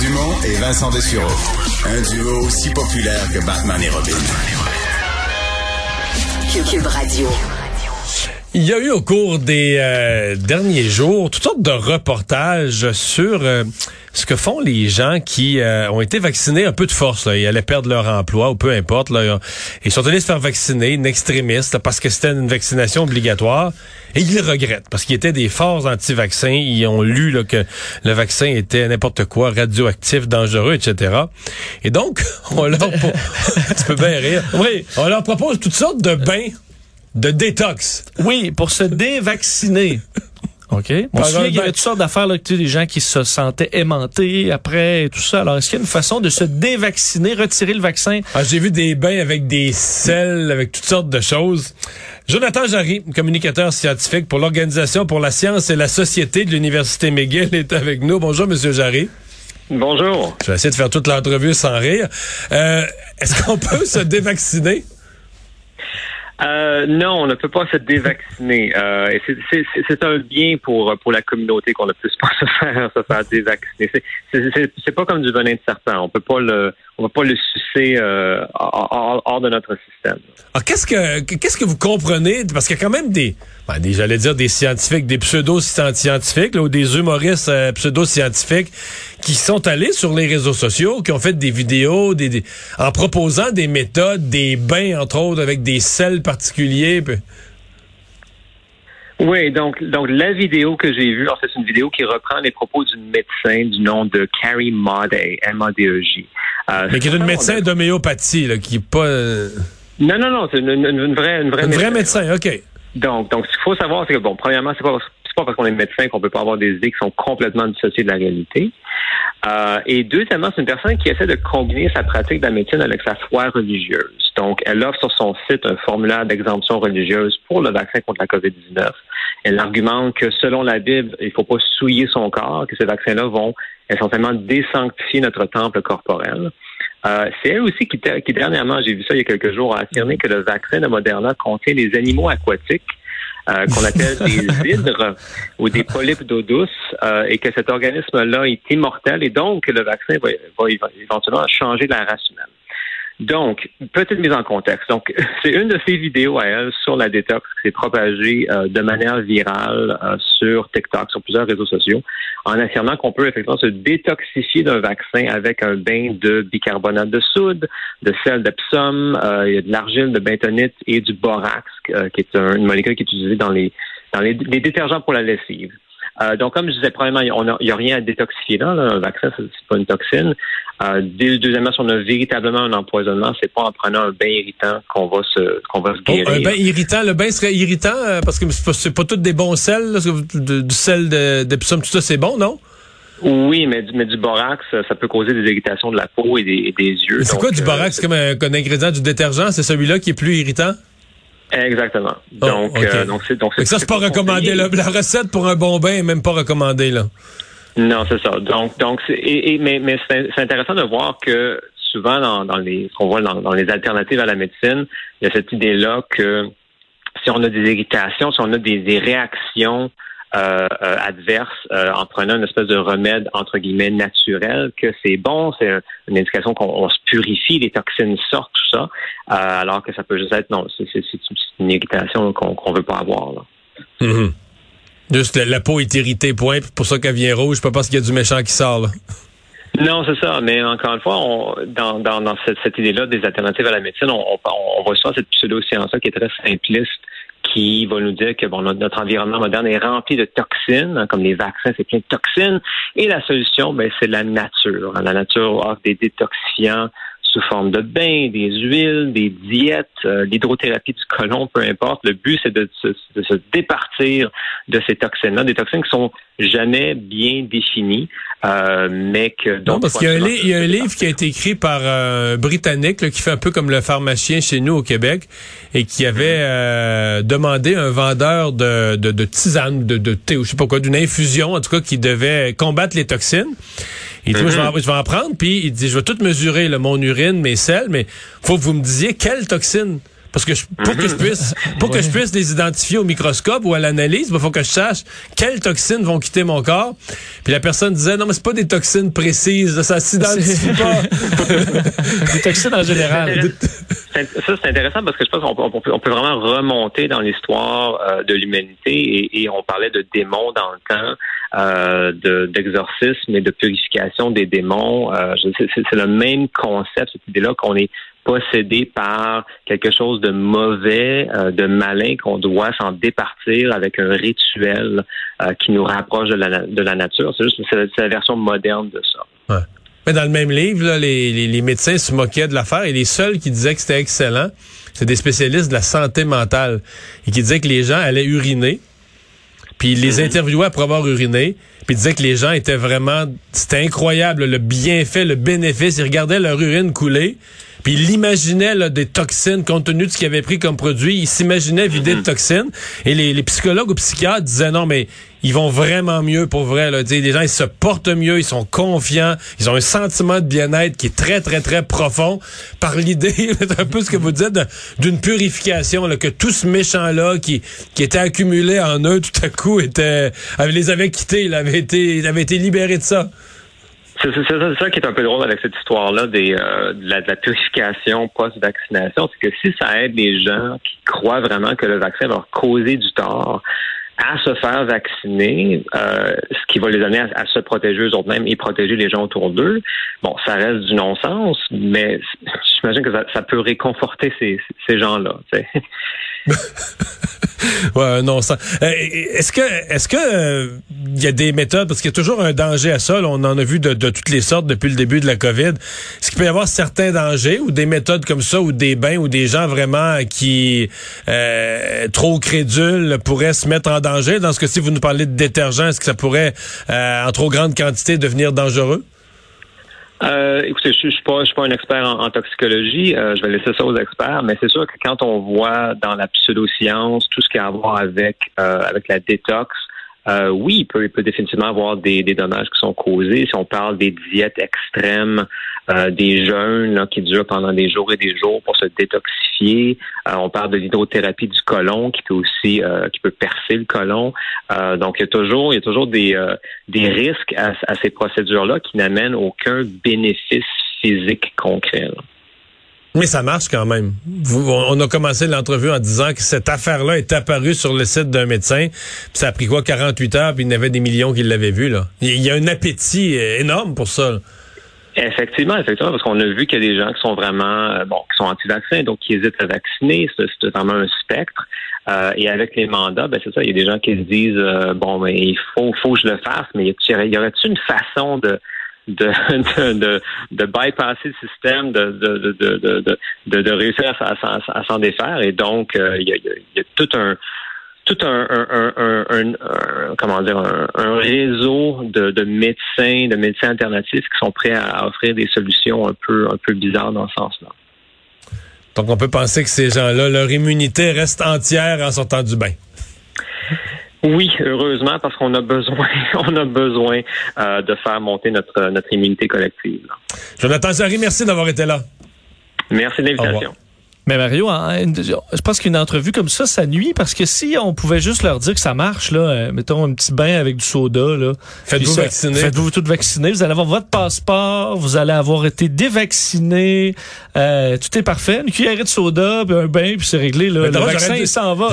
Dumont et Vincent Dessureau. Un duo aussi populaire que Batman et Robin. Cube Radio. Il y a eu au cours des euh, derniers jours toutes sortes de reportages sur euh, ce que font les gens qui euh, ont été vaccinés un peu de force. Là. Ils allaient perdre leur emploi ou peu importe. Là. Ils sont allés se faire vacciner, une extrémiste, parce que c'était une vaccination obligatoire. Et ils le regrettent parce qu'ils étaient des forts anti-vaccins. Ils ont lu là, que le vaccin était n'importe quoi, radioactif, dangereux, etc. Et donc, on leur... tu peux bien rire. Oui. On leur propose toutes sortes de bains de détox. Oui, pour se dévacciner. OK. On se souvient qu'il y avait toutes sortes d'affaires, là, tu sais, des gens qui se sentaient aimantés après et tout ça. Alors, est-ce qu'il y a une façon de se dévacciner, retirer le vaccin? Ah, j'ai vu des bains avec des sels, avec toutes sortes de choses. Jonathan Jarry, communicateur scientifique pour l'Organisation pour la science et la société de l'Université McGill, est avec nous. Bonjour, Monsieur Jarry. Bonjour. Je vais essayer de faire toute l'entrevue sans rire. Euh, est-ce qu'on peut se dévacciner? Euh, non, on ne peut pas se dévacciner. Euh, c'est un bien pour pour la communauté qu'on ne puisse pas se faire se faire dévacciner. C'est pas comme du venin de serpent. On peut pas le on va pas le sucer euh, hors, de notre système. Ah, qu'est-ce que qu'est-ce que vous comprenez? Parce qu'il y a quand même des, ben, des j'allais dire des scientifiques, des pseudo-scientifiques ou des humoristes euh, pseudo-scientifiques qui sont allés sur les réseaux sociaux, qui ont fait des vidéos des, en proposant des méthodes, des bains entre autres avec des sels particuliers. Oui, donc donc la vidéo que j'ai vue, c'est une vidéo qui reprend les propos d'une médecin du nom de Carrie Maudet, M-A-D-E-J. Euh, Mais qui est une médecin d'homéopathie, qui est pas. Euh, non, non, non, c'est une, une, vraie, une vraie. Une vraie médecin, ok. Donc, donc, ce qu'il faut savoir, c'est que bon, premièrement, c'est pas pas parce qu'on est médecin qu'on peut pas avoir des idées qui sont complètement dissociées de la réalité. Euh, et deuxièmement, c'est une personne qui essaie de combiner sa pratique de la médecine avec sa foi religieuse. Donc, elle offre sur son site un formulaire d'exemption religieuse pour le vaccin contre la COVID-19. Elle argumente que selon la Bible, il faut pas souiller son corps, que ces vaccins-là vont essentiellement désanctifier notre temple corporel. Euh, c'est elle aussi qui, qui dernièrement, j'ai vu ça il y a quelques jours, a affirmé que le vaccin de Moderna contient des animaux aquatiques euh, qu'on appelle des hydres ou des polypes d'eau douce euh, et que cet organisme-là est immortel et donc le vaccin va, va éventuellement changer la race humaine. Donc, petite mise en contexte. Donc, c'est une de ces vidéos à elle sur la détox qui s'est propagée euh, de manière virale euh, sur TikTok, sur plusieurs réseaux sociaux, en affirmant qu'on peut effectivement se détoxifier d'un vaccin avec un bain de bicarbonate de soude, de sel d'Epsom, euh, de l'argile, de bentonite et du borax, qui est une molécule qui est utilisée dans les dans les détergents pour la lessive. Euh, donc, comme je disais, premièrement, il n'y a, rien à détoxifier là. Un vaccin, c'est pas une toxine. Euh, deuxièmement, si on a véritablement un empoisonnement, c'est pas en prenant un bain irritant qu'on va se qu'on va se oh, guérir. un bain irritant, le bain serait irritant euh, parce que c'est pas, pas tous des bons sels, du sel d'Epsom, tout ça, c'est bon, non? Oui, mais, mais du borax, ça peut causer des irritations de la peau et des, des yeux. C'est quoi du borax? C'est comme un, un ingrédient du détergent? C'est celui-là qui est plus irritant? Exactement. Oh, donc, euh, donc c'est donc ça c'est pas recommandé. La, recette pour un bon bain est même pas recommandée là. Non, c'est ça. Donc donc et, mais mais c'est intéressant de voir que souvent dans, dans les ce qu'on voit dans, dans, les alternatives à la médecine, il y a cette idée là que si on a des irritations, si on a des, des réactions euh, euh, adverse euh, en prenant une espèce de remède entre guillemets naturel, que c'est bon, c'est une indication qu'on se purifie, les toxines sortent, tout ça, alors que ça peut juste être non, c'est une irritation qu'on ne veut pas avoir. Là. Mm-hmm. Juste la, peau est irritée, point. Pour ça qu'elle vient rouge, pas parce qu'il y a du méchant qui sort. Là. Non, c'est ça. Mais encore une fois, on, dans, dans, dans cette, cette idée-là des alternatives à la médecine, on, on, on reçoit cette pseudo-science-là qui est très simpliste, qui va nous dire que bon, notre, environnement moderne est rempli de toxines, hein, comme les vaccins, c'est plein de toxines. Et la solution, ben, c'est la nature. La nature offre des détoxifiants sous forme de bains, des huiles, des diètes, euh, l'hydrothérapie du côlon, peu importe. Le but, c'est de, de, se départir de ces toxines-là, des toxines qui sont jamais bien définies, euh, mais que... Non, parce qu'il y, a un livre qui a été écrit par un Britannique qui fait un peu comme le pharmacien chez nous au Québec et qui avait euh, demandé un vendeur de, de, de tisane, de, de thé ou je sais pas quoi, d'une infusion en tout cas qui devait combattre les toxines. Il dit, je, vais en, je, vais en, prendre, puis il dit, je vais tout mesurer, le mon urine, mes selles, mais faut que vous me disiez quelle toxine Parce que pour que je puisse, pour que je puisse les identifier au microscope ou à l'analyse, il ben, faut que je sache quelles toxines vont quitter mon corps. Puis la personne disait, non, mais c'est pas des toxines précises, ça s'identifie pas. des toxines en général. Ça, c'est intéressant parce que je pense qu'on peut, on peut, vraiment remonter dans l'histoire euh, de l'humanité et, et, on parlait de démons dans le temps, euh, d'exorcisme et de purification des démons. Euh, c'est le même concept, cette idée-là qu'on est possédé par quelque chose de mauvais, euh, de malin, qu'on doit s'en départir avec un rituel euh, qui nous rapproche de la, de la nature. C'est juste c'est la version moderne de ça. Ouais. Mais dans le même livre, les, les, les, médecins se moquaient de l'affaire et les seuls qui disaient que c'était excellent, c'est des spécialistes de la santé mentale et qui disaient que les gens allaient uriner, puis ils les mhm. interviewaient après avoir uriné, puis ils disaient que les gens étaient vraiment, c'était incroyable le bienfait, le bénéfice, ils regardaient leur urine couler, puis il imaginait des toxines compte tenu de ce qu'il avait pris comme produit. Il s'imaginait vider de mhm. toxines. Et les, psychologues ou psychiatres disaient non, mais ils vont vraiment mieux pour vrai. Là. Les gens, ils se portent mieux, ils sont confiants, ils ont un sentiment de bien-être qui est très, très, très profond par l'idée, un peu ce que vous dites, d'une purification, là, que tout ce méchant-là qui, qui était accumulé en eux, tout à coup, était, les avait quittés, il avait été, il avait été libéré de ça. C'est ça, qui est un peu drôle avec cette histoire-là euh, de, la, purification post-vaccination, c'est que si ça aide les gens qui croient vraiment que le vaccin va causer du tort, à se faire vacciner, euh, ce qui va les amener à, se protéger eux-mêmes et protéger les gens autour d'eux. Bon, ça reste du non-sens, mais j'imagine que ça, ça, peut réconforter ces, ces gens-là. ouais, non, ça. Euh, est-ce que, est-ce que il euh, y a des méthodes parce qu'il y a toujours un danger à ça. on en a vu de, toutes les sortes depuis le début de la COVID. Est-ce qu'il peut y avoir certains dangers ou des méthodes comme ça ou des bains ou des gens vraiment qui euh, trop crédules pourraient se mettre en danger? Dans ce cas-ci, vous nous parlez de détergent. Est-ce que ça pourrait, en trop grande quantité, devenir dangereux? Euh, écoutez, je, je suis pas, je suis pas un expert en, toxicologie. Euh, je vais laisser ça aux experts, mais c'est sûr que quand on voit dans la pseudoscience tout ce qui a à voir avec euh, avec la détox, euh, oui, il peut, il peut définitivement avoir des, des, dommages qui sont causés. Si on parle des diètes extrêmes, euh, des jeûnes qui durent pendant des jours et des jours pour se détoxifier, euh, on parle de l'hydrothérapie du côlon qui peut aussi qui peut percer le côlon. donc il y a toujours il y a toujours des des risques à, à ces procédures-là qui n'amènent aucun bénéfice physique concret. Mais ça marche quand même. on a commencé l'entrevue en disant que cette affaire-là est apparue sur le site d'un médecin. ça a pris quoi, 48 heures, puis il y en avait des millions qui l'avaient vu. Là. Il y a un appétit énorme pour ça. Effectivement, effectivement, parce qu'on a vu qu'il y a des gens qui sont vraiment, euh, bon, qui sont anti-vaccins, donc qui hésitent à vacciner. C'est vraiment un spectre. Euh, et avec les mandats, ben c'est ça, il y a des gens qui se disent, euh, bon, mais il faut, faut que je le fasse, mais y aurait-il une façon de de, de, de, bypasser le système, de, de, de, de, de, réussir à, s'en défaire. Et donc, euh, il y, a, y, a, tout un tout un, un, un, un, comment dire un, réseau de, de, médecins, de médecins alternatifs qui sont prêts à offrir des solutions un peu un peu bizarres dans ce sens-là. Donc on peut penser que ces gens-là, leur immunité reste entière en sortant du bain. Oui, heureusement, parce qu'on a besoin, on a besoin euh, de faire monter notre, notre immunité collective. Jonathan Zari, merci d'avoir été là. Merci de l'invitation. Mais Mario, je pense qu'une entrevue comme ça, ça nuit parce que si on pouvait juste leur dire que ça marche, là, euh, mettons un petit bain avec du soda, là. Faites-vous vacciner. Faites-vous tout vacciner. Vous allez avoir votre passeport, vous allez avoir été dévacciné. Euh, tout est parfait. Une cuillerée de soda, puis un bain, puis c'est réglé. Là. Le vaccin, il s'en va.